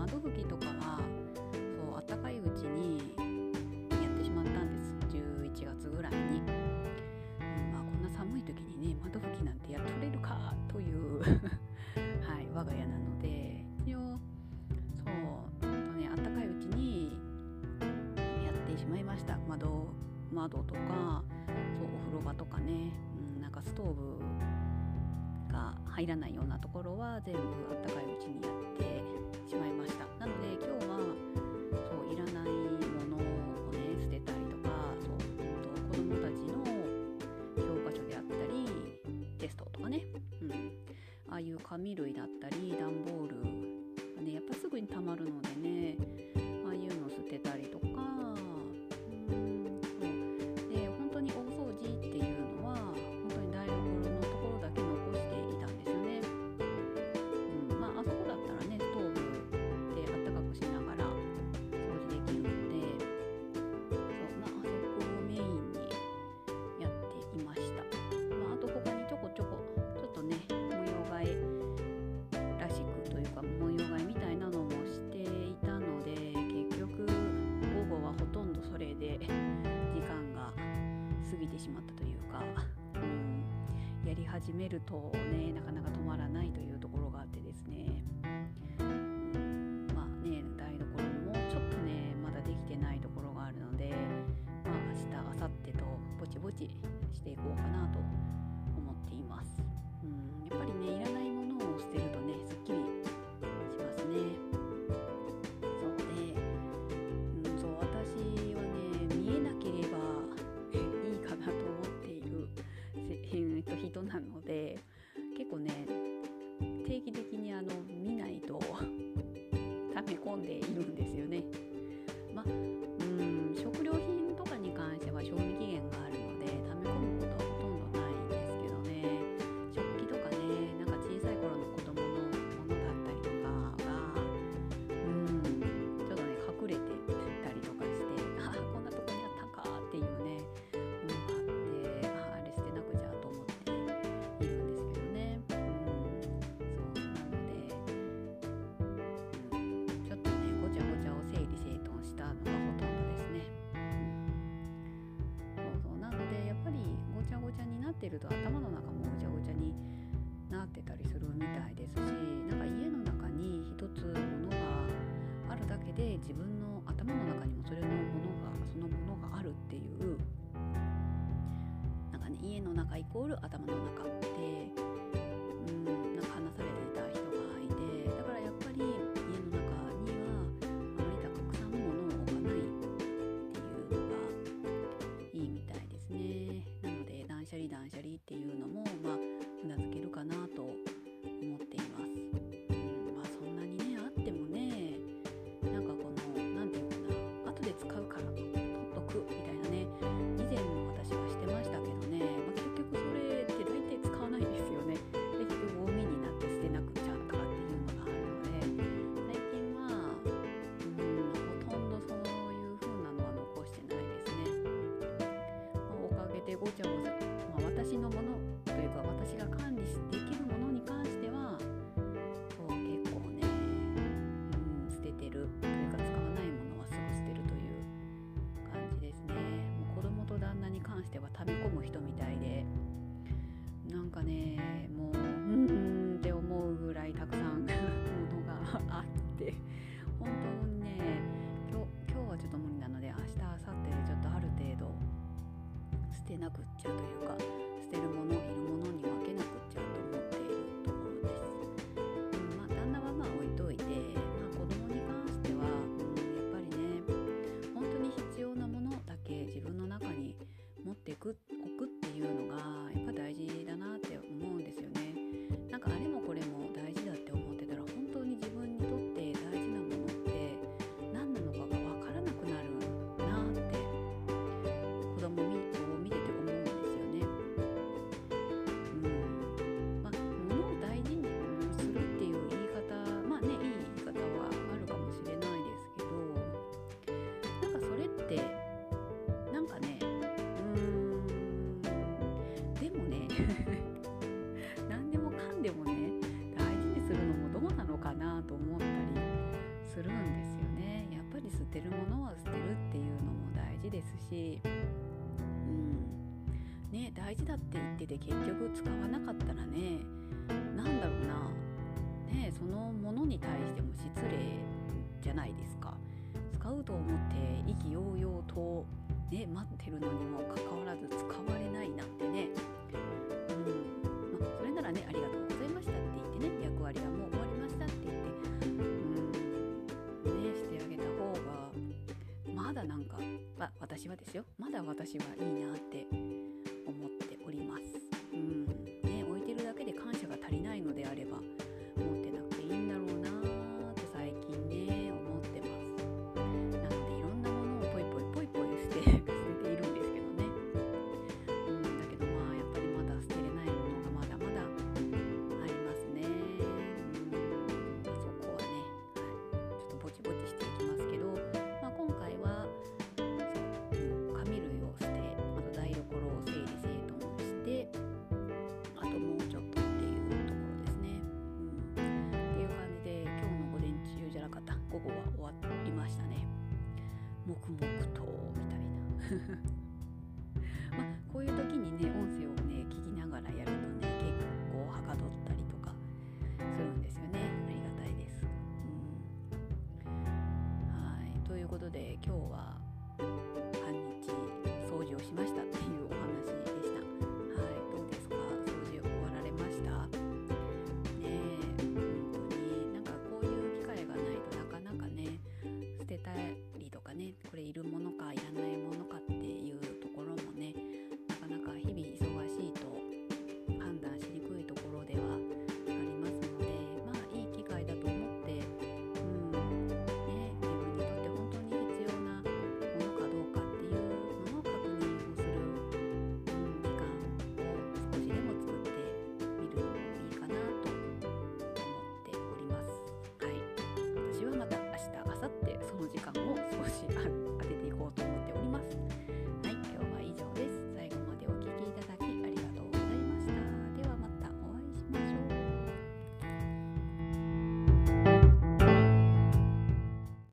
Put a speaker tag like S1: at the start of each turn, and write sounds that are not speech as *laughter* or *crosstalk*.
S1: 窓拭きとかはそう暖かいうちにやってしまったんです。11月ぐらいに、うんまあ、こんな寒い時にね窓拭きなんてやっとれるかという *laughs* はい、我が家なので。一応そう、ね、暖かいうちにやってしまいました。窓窓とかそうお風呂場とかね、うん、なんかストーブが入らないようなところは全部あったかいうちにやって。紙類だったり始めるとねなかなか止まらないというところがあってですね、うん、まあね台所もちょっとねまだできてないところがあるのでまあ明日明後日とぼちぼちしていこうかなとんでいるんですよね。ってると頭の中もごちゃごちゃになってたりするみたいです。しなんか家の中に一つものがあるだけで自分の頭の中にもそれのものがそのものがあるっていう。なんかね家の中イコール頭の中ってごちゃ、まあ、私のものてなくっちゃというか捨てるものてるものは捨てるっていうのも大事ですしうん。ね大事だって言ってて結局使わなかったらね何だろうな。ねそのものに対しても失礼じゃないですか。使うと思って意気揚々とね待ってるのにもかかわらず使われないなんてね。うん。まあそれならねありがとうございましたって言ってね役割がもうまだなんか、まあ、私はですよ。まだ私はいいなって思っております。したね。黙々とみたいな。*laughs* まあ、こういう時にね音声をね聞きながらやるとね結構はかどったりとかするんですよね。ありがたいです、うん、はい。ということで今日は半日掃除をしました。たりとかねこれいるものかいらない